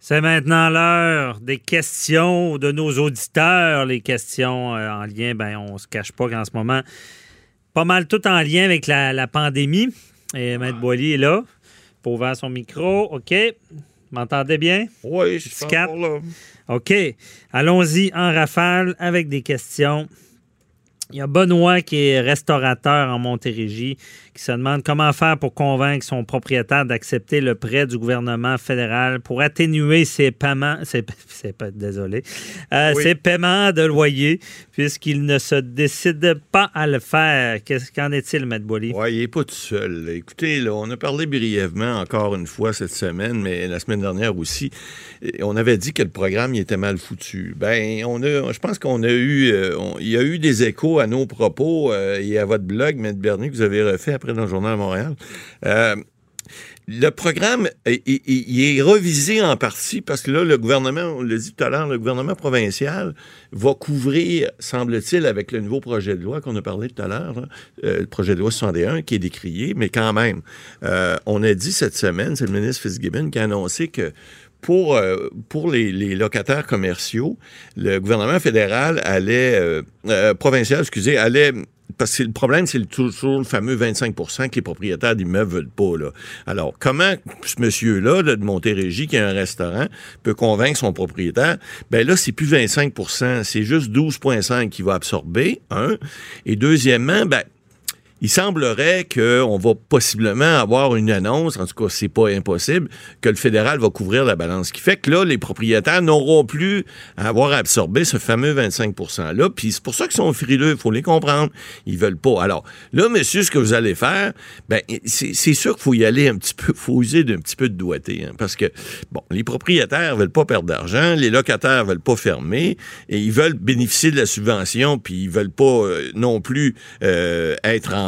C'est maintenant l'heure des questions de nos auditeurs. Les questions euh, en lien, ben, on se cache pas qu'en ce moment, pas mal tout en lien avec la, la pandémie. Et Maître Boily est là pour ouvrir son micro. OK. M'entendez bien? Oui, je suis là. OK. Allons-y en rafale avec des questions. Il y a Benoît qui est restaurateur en Montérégie qui se demande comment faire pour convaincre son propriétaire d'accepter le prêt du gouvernement fédéral pour atténuer ses paiements, ses, ses- désolé, euh, Oui. ses paiements de loyer puisqu'il ne se décide pas à le faire. Qu'est-ce qu'en est-il, Maître Boily? Oui, il n'est pas tout seul. Écoutez, là, on a parlé brièvement encore une fois cette semaine, mais la semaine dernière aussi. On avait dit que le programme il était mal foutu. Ben, on a, je pense qu'on a eu, euh, on- il y a eu des échos à nos propos euh, et à votre blog, Maître Bernier, que vous avez refait après dans le Journal de Montréal. Euh, le programme, il, est revisé en partie parce que là, le gouvernement, on l'a dit tout à l'heure, le gouvernement provincial va couvrir, semble-t-il, avec le nouveau projet de loi qu'on a parlé tout à l'heure, là, euh, le projet de loi 61 qui est décrié, mais quand même, on a dit cette semaine, c'est le ministre Fitzgibbon qui a annoncé que pour, euh, pour les, locataires commerciaux, le gouvernement fédéral allait, euh, euh, provincial, excusez, allait parce que le problème, c'est toujours le fameux 25% que les propriétaires d'immeubles veulent pas. Là. Alors, comment ce monsieur-là, là, de Montérégie, qui a un restaurant, peut convaincre son propriétaire? Ben là, c'est plus 25% c'est juste 12,5 qu'il va absorber, un. Et deuxièmement, ben, il semblerait qu'on va possiblement avoir une annonce, en tout cas, c'est pas impossible, que le fédéral va couvrir la balance. Ce qui fait que là, les propriétaires n'auront plus à avoir absorbé ce fameux 25 %-là. Puis c'est pour ça qu'ils sont frileux, il faut les comprendre. Ils veulent pas. Alors, là, monsieur, ce que vous allez faire, ben, c'est sûr qu'il faut y aller un petit peu, faut user d'un petit peu de doigté, hein, parce que, bon, les propriétaires veulent pas perdre d'argent, les locataires veulent pas fermer, et ils veulent bénéficier de la subvention, puis ils veulent pas euh, non plus euh, être en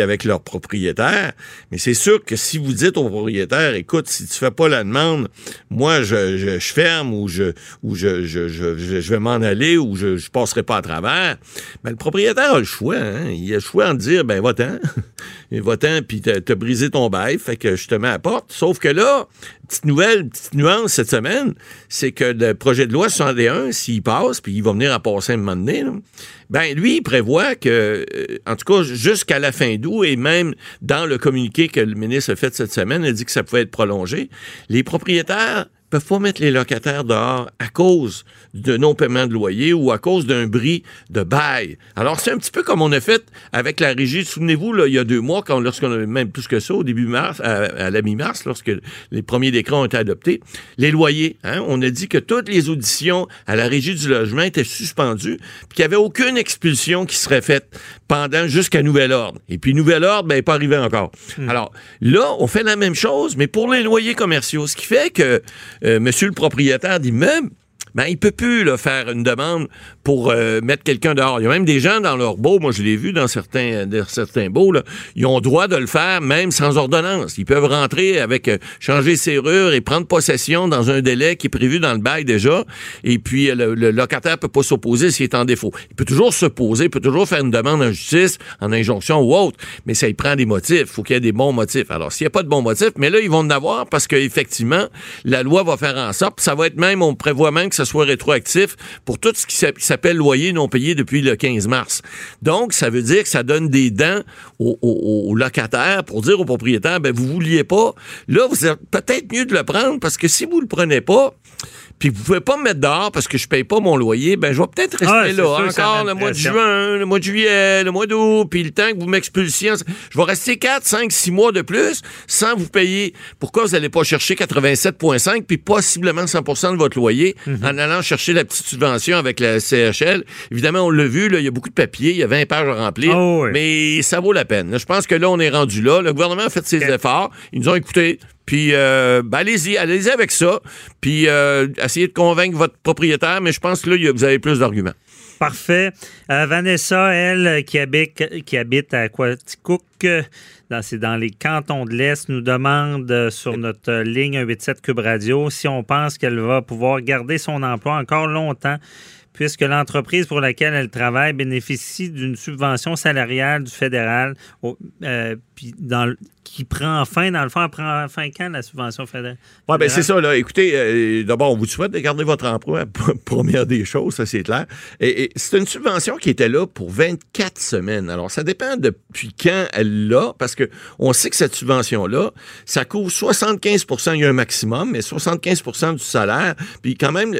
avec leurs propriétaires. Mais c'est sûr que si vous dites au propriétaire, écoute, si tu fais pas la demande, moi, je, je, ferme ou je ou je, je, je, vais m'en aller ou je, je passerai pas à travers, ben, le propriétaire a le choix. Hein? Il a le choix de dire, ben, va-t'en. va-t'en, puis t'as brisé ton bail, fait que je te mets à la porte. Sauf que là, petite nouvelle, petite nuance cette semaine, c'est que le projet de loi 61, s'il passe, puis il va venir à passer un moment donné, là, ben lui, il prévoit que, euh, en tout cas, jusqu'à la fin d'août, et même dans le communiqué que le ministre a fait cette semaine, il dit que ça pouvait être prolongé, les propriétaires peuvent pas mettre les locataires dehors à cause de non-paiement de loyer ou à cause d'un bris de bail. Alors, c'est un petit peu comme on a fait avec la régie. Souvenez-vous, là, il y a deux mois, quand, lorsqu'on avait même plus que ça, au début mars, à, à la mi-mars, lorsque les premiers décrets ont été adoptés, les loyers. Hein, on a dit que toutes les auditions à la régie du logement étaient suspendues, puis qu'il n'y avait aucune expulsion qui serait faite pendant jusqu'à nouvel ordre. Et puis, nouvel ordre, ben, n'est pas arrivé encore. Alors, là, on fait la même chose, mais pour les loyers commerciaux, ce qui fait que euh, monsieur le propriétaire d'immeuble, ben, il peut plus là, faire une demande pour euh, mettre quelqu'un dehors. Il y a même des gens dans leur beau, moi je l'ai vu dans certains, dans certains beaux, là, ils ont droit de le faire même sans ordonnance. Ils peuvent rentrer avec euh, changer serrure et prendre possession dans un délai qui est prévu dans le bail déjà. Et puis euh, le, le locataire peut pas s'opposer s'il est en défaut. Il peut toujours s'opposer, il peut toujours faire une demande en justice, en injonction ou autre, mais ça il prend des motifs. Il faut qu'il y ait des bons motifs. Alors s'il n'y a pas de bons motifs, mais là ils vont en avoir parce qu'effectivement la loi va faire en sorte, ça va être même, on prévoit même que soit rétroactif pour tout ce qui s'a- qui s'appelle loyer non payé depuis le 15 mars. Donc, ça veut dire que ça donne des dents aux locataires pour dire aux propriétaires, ben vous vouliez pas. Là, vous êtes peut-être mieux de le prendre parce que si vous le prenez pas, puis vous pouvez pas me mettre dehors parce que je paye pas mon loyer, ben je vais peut-être rester Ah, là sûr encore le mois de juin, le mois de juillet, le mois d'août, puis le temps que vous m'expulsiez, je vais rester 4, 5, 6 mois de plus sans vous payer. Pourquoi vous n'allez pas chercher 87,5 puis possiblement 100% de votre loyer? Mhm. en allant chercher la petite subvention avec la CHL. Évidemment, on l'a vu, il y a beaucoup de papiers, il y a 20 pages à remplir, Oh oui. mais ça vaut la peine. Je pense que là, on est rendu là. Le gouvernement a fait ses efforts. Ils nous ont écoutés. Puis, euh, ben, allez-y, allez-y avec ça. Puis, euh, essayez de convaincre votre propriétaire, mais je pense que là, vous avez plus d'arguments. Parfait. Euh, Vanessa, elle, qui habite, qui habite à Quaticook, dans, c'est dans les cantons de l'Est, nous demande sur notre ligne 187 Cube Radio si on pense qu'elle va pouvoir garder son emploi encore longtemps puisque l'entreprise pour laquelle elle travaille bénéficie d'une subvention salariale du fédéral au- euh, puis dans qui prend fin, dans le fond, elle prend fin quand la subvention fédérale? Ouais, ben c'est ça, là. Écoutez, euh, d'abord, on vous souhaite de garder votre emploi. Première des choses, ça, c'est clair. Et, et c'est une subvention qui était là pour 24 semaines. Alors, ça dépend depuis quand elle l'a, parce que on sait que cette subvention-là, ça couvre 75% il y a un maximum, mais 75% du salaire. Puis quand même,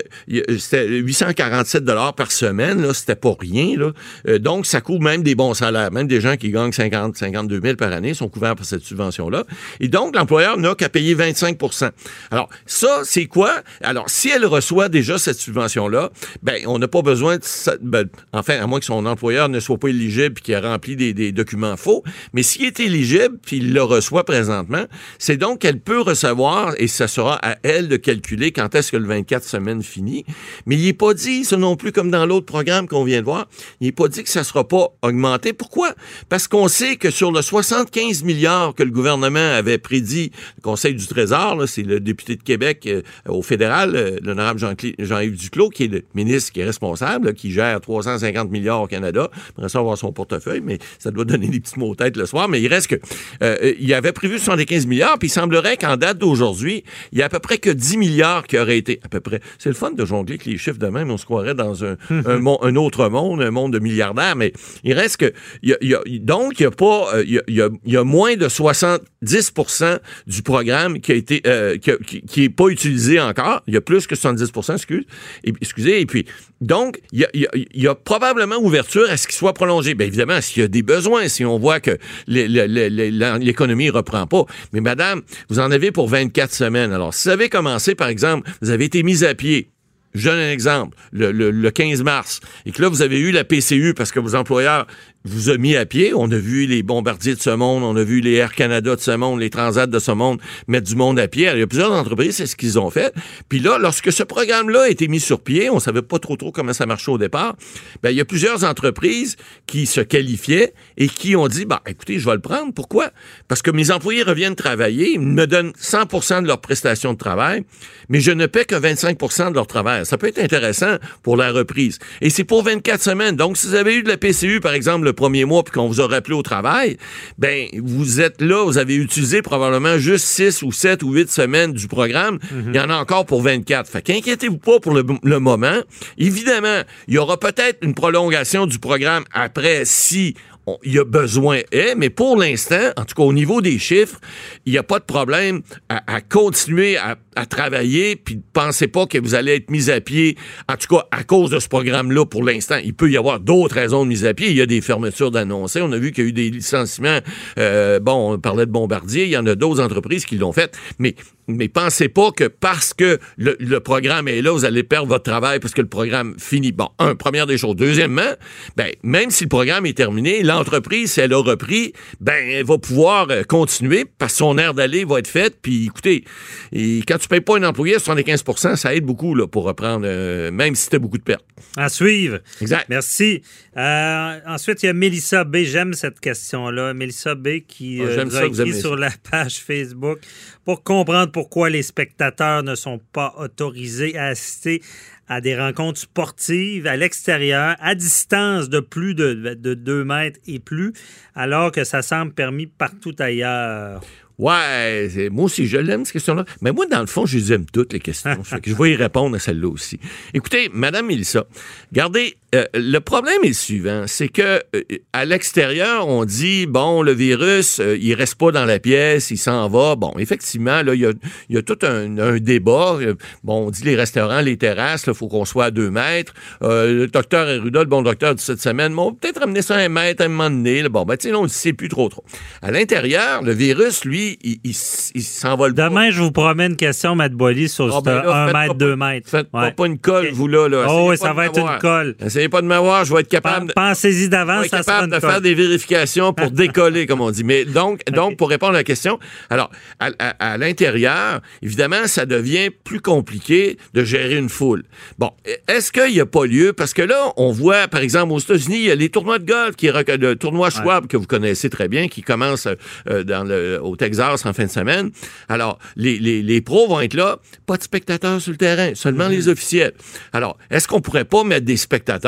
c'était 847 par semaine, là. C'était pas rien, là. Euh, donc, ça couvre même des bons salaires. Même des gens qui gagnent 50, 52 000 par année sont couverts par cette subvention-là. Et donc, l'employeur n'a qu'à payer 25% Alors, ça, c'est quoi? Alors, si elle reçoit déjà cette subvention-là, ben, on n'a pas besoin de enfin, à moins que son employeur ne soit pas éligible puis qu'il a rempli des, documents faux. Mais s'il est éligible puis il le reçoit présentement, c'est donc qu'elle peut recevoir et ça sera à elle de calculer quand est-ce que le 24 semaines finit. Mais il n'est pas dit, ça plus, comme dans l'autre programme qu'on vient de voir, il n'est pas dit que ça ne sera pas augmenté. Pourquoi? Parce qu'on sait que sur le 75 milliards que le gouvernement avait prédit, le Conseil du Trésor, c'est le député de Québec euh, au fédéral, euh, l'honorable Jean-Yves Duclos, qui est le ministre qui est responsable, là, qui gère 350 milliards au Canada. Après ça, avoir son portefeuille, mais ça doit donner des petits mots tête le soir. Mais il reste que, euh, il avait prévu 75 milliards, puis il semblerait qu'en date d'aujourd'hui, il y a à peu près que 10 milliards qui auraient été, à peu près. C'est le fun de jongler avec les chiffres de même, on se croirait dans un, un, mon- un autre monde, un monde de milliardaires, mais il reste que, il y a- il y a- donc, il y a pas, euh, il y a, y moins de 70% du programme qui a été, euh, qui, a- qui- qui est pas utilisé encore. Il y a plus que 70 excuse, et, excusez, et puis, donc, il y a, probablement ouverture à ce qu'il soit prolongé. Bien évidemment, s'il y a des besoins, si on voit que l'économie reprend pas. Mais madame, vous en avez pour 24 semaines. Alors, si vous avez commencé, par exemple, vous avez été mis à pied, je donne un exemple, le, le- le 15 mars, et que là, vous avez eu la PCU parce que vos employeurs vous ont mis à pied. On a vu les bombardiers de ce monde, on a vu les Air Canada de ce monde, les Transat de ce monde mettre du monde à pied. Alors, il y a plusieurs entreprises, c'est ce qu'ils ont fait. Puis là, lorsque ce programme-là a été mis sur pied, on savait pas trop trop comment ça marchait au départ, ben, il y a plusieurs entreprises qui se qualifiaient et qui ont dit, bah, écoutez, je vais le prendre. Pourquoi? Parce que mes employés reviennent travailler, ils me donnent 100% de leur prestation de travail, mais je ne paie que 25% de leur travail. Ça peut être intéressant pour la reprise. Et c'est pour 24 semaines. Donc, si vous avez eu de la PCU, par exemple, le premier mois, puis qu'on vous a rappelé au travail, ben, vous êtes là, vous avez utilisé probablement juste 6 ou 7 ou 8 semaines du programme. Il y en a encore pour 24. Fait qu'inquiétez-vous pas pour le, le moment. Évidemment, il y aura peut-être une prolongation du programme après si il y a besoin est, mais pour l'instant, en tout cas au niveau des chiffres, il n'y a pas de problème à, à continuer à, à travailler, puis pensez pas que vous allez être mis à pied, en tout cas à cause de ce programme-là pour l'instant. Il peut y avoir d'autres raisons de mise à pied. Il y a des fermetures d'annoncer. On a vu qu'il y a eu des licenciements. Euh, bon, on parlait de Bombardier. Il y en a d'autres entreprises qui l'ont fait. Mais, mais pensez pas que parce que le, le programme est là, vous allez perdre votre travail parce que le programme finit. Bon, un, première des choses. Deuxièmement, ben, même si le programme est terminé, l'entreprise, si elle a repris, ben, elle va pouvoir euh, continuer parce que son air d'aller va être fait. Puis, écoutez, et quand tu payes pas un employé à 75% ça aide beaucoup là, pour reprendre, euh, même si tu as beaucoup de pertes. À suivre. Exact. Merci. Euh, ensuite, il y a Mélissa B. J'aime cette question-là. Mélissa B. qui nous ça a écrit sur la page Facebook pour comprendre pourquoi les spectateurs ne sont pas autorisés à assister à des rencontres sportives à l'extérieur, à distance de plus de, de 2 mètres et plus, alors que ça semble permis partout ailleurs. Ouais, moi aussi, je l'aime, cette question-là. Mais moi, dans le fond, je les aime toutes, les questions. Je vais y répondre à celle-là aussi. Écoutez, Madame Mélissa, regardez, euh, le problème est le suivant, c'est que euh, à l'extérieur, on dit bon, le virus, euh, il reste pas dans la pièce, il s'en va. Bon, effectivement, là, il y a, y a tout un, un, débat. Bon, on dit les restaurants, les terrasses, il faut qu'on soit à deux mètres. le docteur Erudol, le bon docteur de cette semaine, bon, peut-être ramener ça à un mètre à un moment donné. Là. Bon, ben, tu sais, on ne sait plus trop trop. À l'intérieur, le virus, lui, il, il, il s'envole Demain, je vous promets une question, Matt Boily, sur oh, ben un mètre, deux mètres. Faites ouais. pas, une colle, vous, là. là. Oh, oui, ça va être une colle. Essayez pas de m'avoir, je vais être capable. Pensez-y d'avance, capable de faire des vérifications pour décoller, comme on dit. Mais donc, donc pour répondre à la question, alors, à, à, à l'intérieur, évidemment, ça devient plus compliqué de gérer une foule. Bon, est-ce qu'il n'y a pas lieu? Parce que là, on voit, par exemple, aux États-Unis, il y a les tournois de golf, qui est le tournoi Schwab, que vous connaissez très bien, qui commence euh, dans le, au Texas en fin de semaine. Alors, les, les, les, pros vont être là, pas de spectateurs sur le terrain, seulement mm -hmm. les officiels. Alors, est-ce qu'on pourrait pas mettre des spectateurs?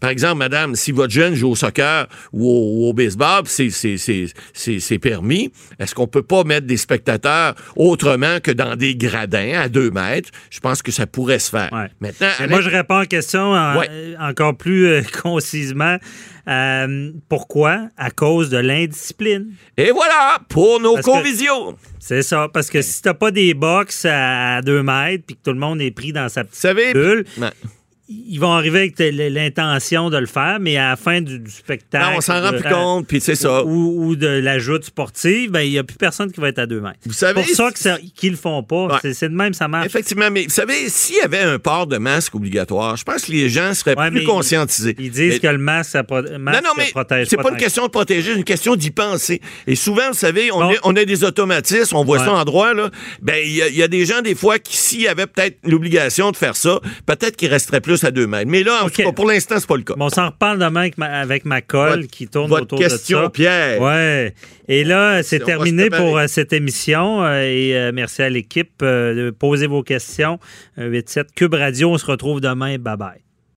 Par exemple, madame, si votre jeune joue au soccer ou au, au baseball, c'est permis, est-ce qu'on peut pas mettre des spectateurs autrement que dans des gradins à deux mètres? Je pense que ça pourrait se faire. Ouais. Maintenant, moi, je réponds à la question en, ouais. encore plus euh, concisement. Euh, pourquoi? À cause de l'indiscipline. Et voilà, pour nos convisions. C'est ça, parce que si t'as pas des box à deux mètres puis que tout le monde est pris dans sa petite savez, bulle, ben, ils vont arriver avec l'intention de le faire, mais à la fin du, du spectacle. Non, on s'en rend plus compte, puis c'est ça. Ou, ou de la joute sportive, ben, il n'y a plus personne qui va être à deux mètres. Vous savez. C'est pour ça qu'ils le font pas. Ouais. C'est de même, ça marche. Effectivement, mais vous savez, s'il y avait un port de masque obligatoire, je pense que les gens seraient ouais, plus conscientisés. Ils disent mais, que le masque, ça, pro masque, non, non, mais protège C'est pas, une question de protéger, c'est une question d'y penser. Et souvent, vous savez, on, bon. a, on a des automatismes, on voit ouais. ça en droit, là. Ben, il y, y, a des gens, des fois, qui, s'il y avait peut-être l'obligation de faire ça, peut-être qu'ils resteraient plus à deux mètres. Mais là, en okay. tout cas, pour l'instant, c'est pas le cas. Bon, on s'en reparle demain avec ma, avec ma colle votre, qui tourne votre autour question, de ça. Pierre. Ouais. Et là, c'est terminé pour euh, cette émission. Euh, et euh, merci à l'équipe de poser vos questions. 87 Cube Radio, on se retrouve demain. Bye bye.